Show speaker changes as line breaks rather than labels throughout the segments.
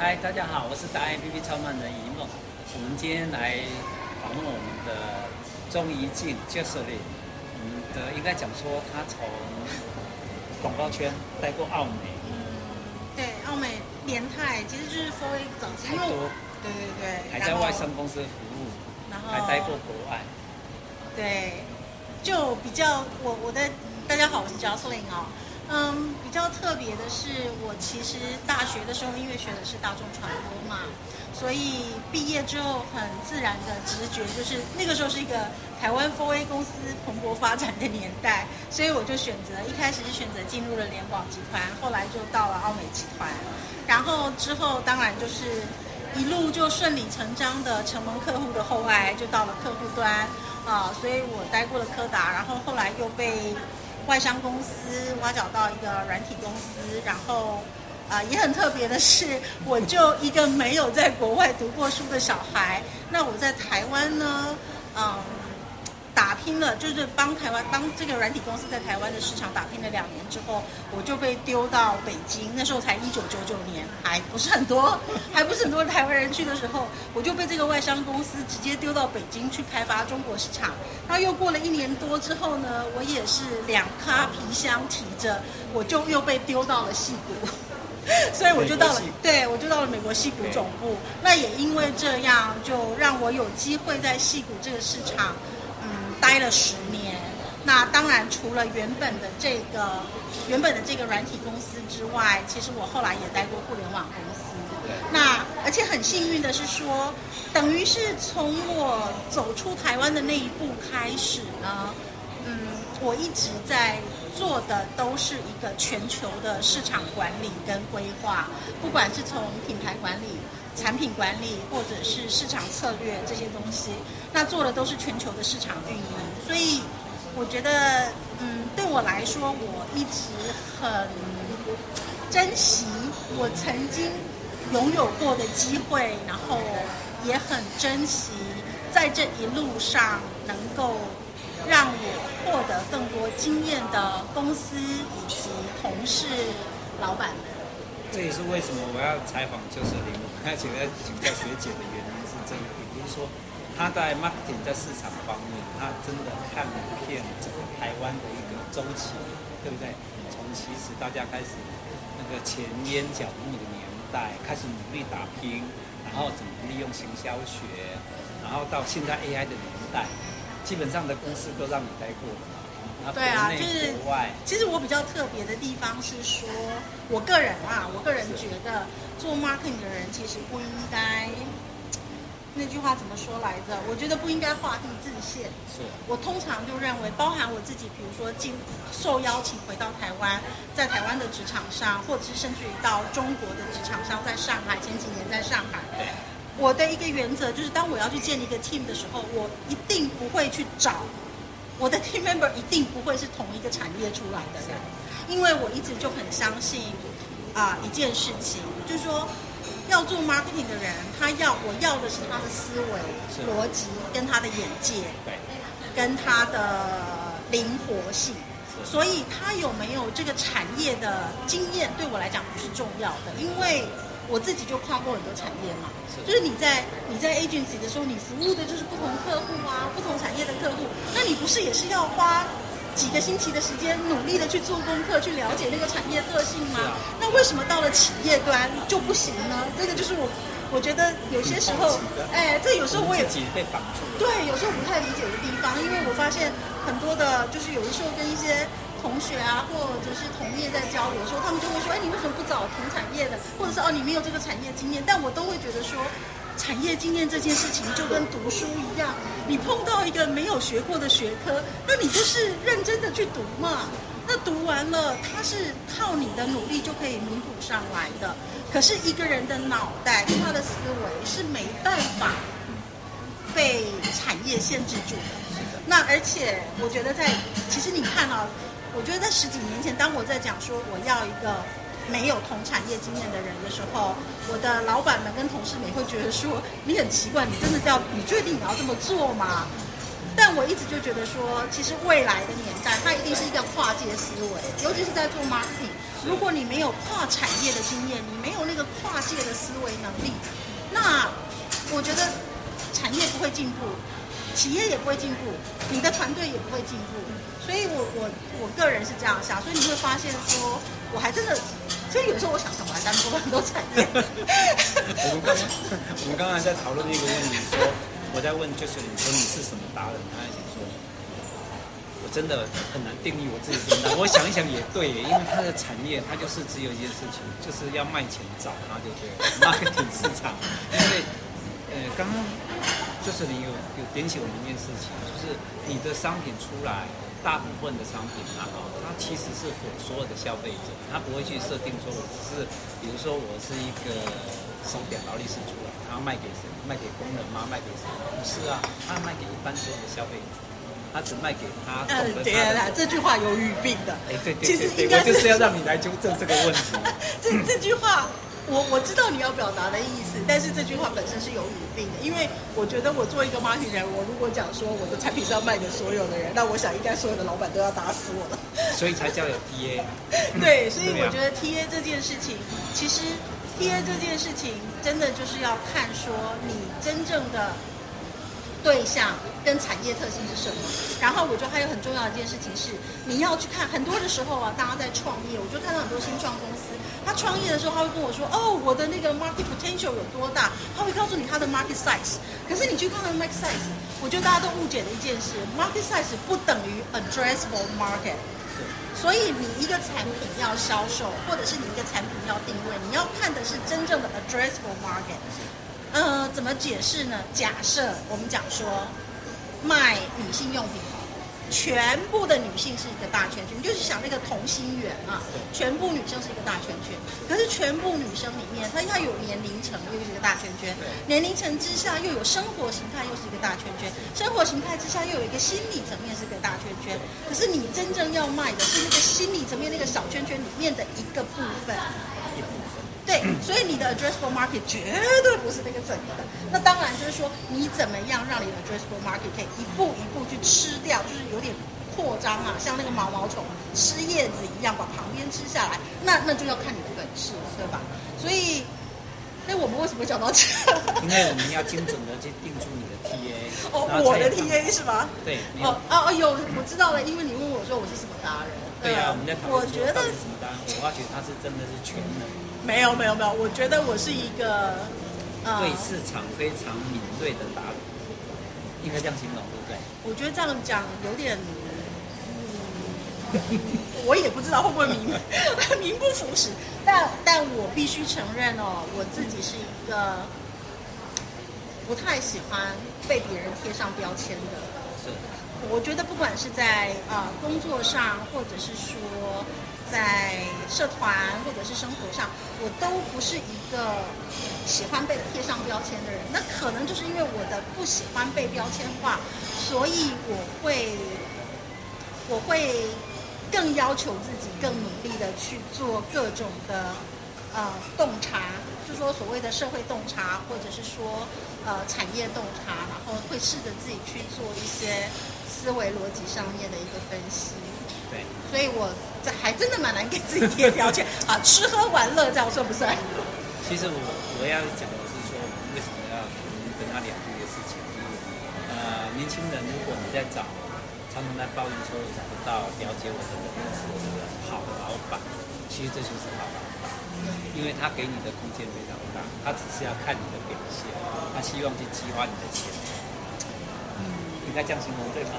嗨，大家好，我是达人 APP 创办人一梦。我们今天来访问我们的钟怡静 Jocelyn。我们的应该讲说，他从广告圈待过澳美。
对，澳美联泰其实就是 4A 早期。
太多。
对对对。
还在外商公司服务。然后。还待过国外。
对，就比较我我的大家好，我是 Jocelyn 哦。嗯，比较特别的是，我其实大学的时候，因为学的是大众传播嘛，所以毕业之后很自然的直觉就是那个时候是一个台湾 4A 公司蓬勃发展的年代，所以我就选择一开始是选择进入了联广集团，后来就到了奥美集团，然后之后当然就是一路就顺理成章的承蒙客户的厚爱，就到了客户端啊，所以我待过了柯达，然后后来又被。外商公司挖角到一个软体公司，然后，啊、也很特别的是，我就一个没有在国外读过书的小孩，那我在台湾呢，嗯。打拼了，就是帮台湾帮这个软体公司在台湾的市场打拼了两年之后，我就被丢到北京。那时候才一九九九年，还不是很多，还不是很多台湾人去的时候，我就被这个外商公司直接丢到北京去开发中国市场。然后又过了一年多之后呢，我也是两咖皮箱提着，我就又被丢到了戏谷，所以我就到了，对，我就到了美国戏谷总部。那也因为这样，就让我有机会在戏谷这个市场。待了十年，那当然除了原本的这个原本的这个软体公司之外，其实我后来也待过互联网公司。那而且很幸运的是说，等于是从我走出台湾的那一步开始呢，嗯，我一直在做的都是一个全球的市场管理跟规划，不管是从品牌管理。产品管理或者是市场策略这些东西，那做的都是全球的市场运营，所以我觉得，嗯，对我来说，我一直很珍惜我曾经拥有过的机会，然后也很珍惜在这一路上能够让我获得更多经验的公司以及同事、老板们。
这也是为什么我要采访就是林，而且要请教学姐的原因是这一点，就是说他在 marketing 在市场方面，他真的看遍整个台湾的一个周期，对不对？从其实大家开始那个前烟脚目的年代，开始努力打拼，然后怎么利用行销学，然后到现在 AI 的年代，基本上的公司都让你待过了。
对啊，就是其实我比较特别的地方是说，我个人啊，我个人觉得做 marketing 的人其实不应该那句话怎么说来着？我觉得不应该画地自限。是。我通常就认为，包含我自己，比如说进受邀请回到台湾，在台湾的职场上，或者是甚至于到中国的职场上，在上海前几年在上海，对。我的一个原则就是，当我要去建立一个 team 的时候，我一定不会去找。我的 team member 一定不会是同一个产业出来的人，因为我一直就很相信啊、呃、一件事情，就是说要做 marketing 的人，他要我要的是他的思维逻辑跟他的眼界，对。跟他的灵活性，所以他有没有这个产业的经验对我来讲不是重要的，因为。我自己就跨过很多产业嘛，就是你在你在 agency 的时候，你服务的就是不同客户啊，不同产业的客户，那你不是也是要花几个星期的时间，努力的去做功课，去了解那个产业特性吗？那为什么到了企业端就不行呢？这个就是我我觉得有些时候，哎，这有时候我也
被绑住了。
对，有时候不太理解的地方，因为我发现很多的，就是有的时候跟一些。同学啊，或者是同业在交流的时候，他们就会说：“哎，你为什么不找同产业的？或者是哦，你没有这个产业经验？”但我都会觉得说，产业经验这件事情就跟读书一样，你碰到一个没有学过的学科，那你就是认真的去读嘛。那读完了，它是靠你的努力就可以弥补上来的。可是一个人的脑袋他的思维是没办法被产业限制住的。那而且我觉得在，其实你看啊。我觉得在十几年前，当我在讲说我要一个没有同产业经验的人的时候，我的老板们跟同事们也会觉得说你很奇怪，你真的要你确定你要这么做吗？但我一直就觉得说，其实未来的年代，它一定是一个跨界思维，尤其是在做 marketing。如果你没有跨产业的经验，你没有那个跨界的思维能力，那我觉得产业不会进步，企业也不会进步，你的团队也不会进步。所以我我我个人是这样想，所以你会发现说，我还真的，所以有时候我想，我还担过很多产业。
我们刚刚我们刚刚在讨论一个问题，说我在问就是你说你是什么达人，他已经说，我真的很难定义我自己是什么达人。我想一想也对，因为他的产业，它就是只有一件事情，就是要卖钱找他就对了，marketing 市场。因为呃，刚刚就是你有有点醒我们一件事情，就是你的商品出来。大部分的商品啊，它其实是给所有的消费者，它不会去设定说我只是，比如说我是一个手表劳力士出来，它要卖给谁？卖给工人吗？卖给谁？不是啊，它卖给一般所有的消费者，他只卖给他。嗯，
对啊，这句话有语病的。
哎，对对对，其实应该就是要让你来纠正这个问题。
这这句话。我我知道你要表达的意思，但是这句话本身是有语病的，因为我觉得我做一个 marketing 人，我如果讲说我的产品是要卖给所有的人，那我想应该所有的老板都要打死我了。
所以才叫有 TA。
对，所以我觉得 TA 这件事情，其实 TA 这件事情真的就是要看说你真正的。对象跟产业特性是什么？然后我觉得还有很重要的一件事情是，你要去看很多的时候啊，大家在创业，我就看到很多新创公司，他创业的时候他会跟我说，哦，我的那个 market potential 有多大？他会告诉你他的 market size。可是你去看他的 market size，我觉得大家都误解了一件事，market size 不等于 addressable market。所以你一个产品要销售，或者是你一个产品要定位，你要看的是真正的 addressable market。呃，怎么解释呢？假设我们讲说卖女性用品，全部的女性是一个大圈圈，你就是想那个同心圆啊，全部女生是一个大圈圈。可是全部女生里面，它要有年龄层，又是一个大圈圈；年龄层之下又有生活形态，又是一个大圈圈；生活形态之下又有一个心理层面，是一个大圈圈。可是你真正要卖的是那个心理层面那个小圈圈里面的一个部分。对，所以你的 addressable market 绝对不是那个整个的。那当然就是说，你怎么样让你的 addressable market 可以一步一步去吃掉，就是有点扩张啊，像那个毛毛虫吃叶子一样，把旁边吃下来。那那就要看你的本事了，对吧？所以，那我们为什么讲到这？
因为我们要精准的去定出你的 TA。
哦，我的 TA 是吗？
对。
哦哦哦，有我知道了，因为你问我说我是什么达人。
对呀、啊，我们在讨论
我觉得
什么达人？我发觉他是真的是全能。
没有没有没有，我觉得我是一个，
呃，对市场非常敏锐的达人，应该这样形容对不对？
我觉得这样讲有点，嗯，我也不知道会不会名 名不符实，但但我必须承认哦，我自己是一个不太喜欢被别人贴上标签的。是，我觉得不管是在啊、呃、工作上，或者是说。在社团或者是生活上，我都不是一个喜欢被贴上标签的人。那可能就是因为我的不喜欢被标签化，所以我会我会更要求自己，更努力的去做各种的呃洞察，就是说所谓的社会洞察，或者是说呃产业洞察，然后会试着自己去做一些思维逻辑上面的一个分析。对，所以我。这还真的蛮难给自己贴标签 啊！吃喝玩乐这样算不算？
其实我我要讲的是说，我们为什么要跟他聊这个事情？就是呃，年轻人，如果你在找，常常在抱怨说找不到了解我的人好的老板，其实这就是好老板，因为他给你的空间非常大，他只是要看你的表现，他希望去激发你的潜能。应该这样形容对吗？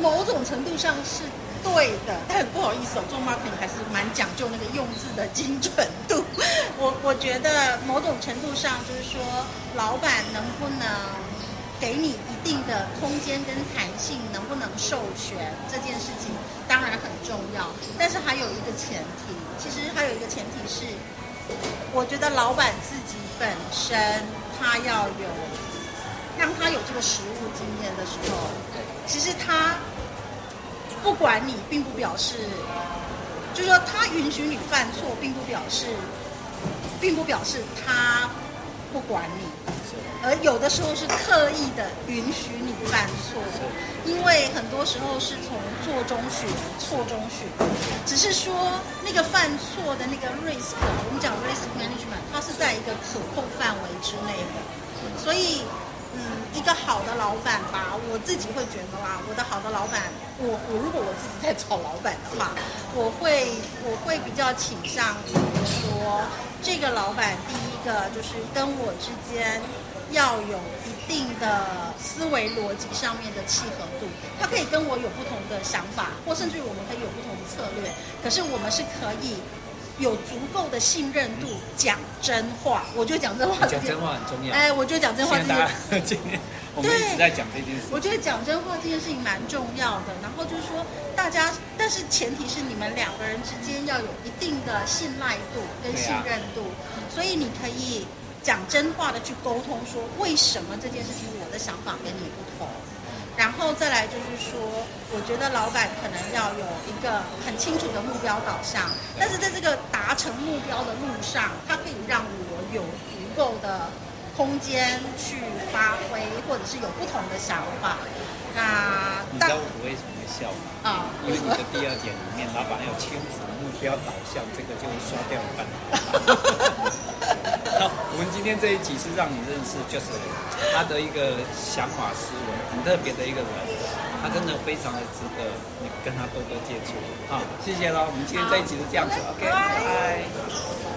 某种程度上是。对的，但很不好意思哦，做 marketing 还是蛮讲究那个用字的精准度。我我觉得某种程度上就是说，老板能不能给你一定的空间跟弹性，能不能授权这件事情，当然很重要。但是还有一个前提，其实还有一个前提是，我觉得老板自己本身他要有，让他有这个实物经验的时候，其实他。不管你，并不表示，就是说他允许你犯错，并不表示，并不表示他不管你。而有的时候是刻意的允许你犯错，因为很多时候是从做中学、错中学，只是说那个犯错的那个 risk，我们讲 risk management，它是在一个可控范围之内的，所以。嗯，一个好的老板吧，我自己会觉得啦，我的好的老板，我我如果我自己在找老板的话，我会我会比较倾向于说，这个老板第一个就是跟我之间要有一定的思维逻辑上面的契合度，他可以跟我有不同的想法，或甚至于我们可以有不同的策略，可是我们是可以。有足够的信任度，讲真话，我觉得讲真话。
讲真话很重要。
哎，我觉得讲真
话。今天我们一直在讲这件事。
我觉得讲真话这件事情蛮重要的。然后就是说，大家，但是前提是你们两个人之间要有一定的信赖度跟信任度，啊、所以你可以讲真话的去沟通，说为什么这件事情我的想法跟你不同。然后再来就是说，我觉得老板可能要有一个很清楚的目标导向，但是在这个达成目标的路上，它可以让我有足够的空间去发挥，或者是有不同的想法。那
你知道我为什么会笑吗？啊，因为你的第二点里面，老板要清楚目标导向，这个就会刷掉一半。好，我们今天这一集是让你认识，就是他的一个想法思维很特别的一个人，他真的非常的值得你跟他多多接触。好，谢谢喽，我们今天这一集是这样子，OK，拜拜。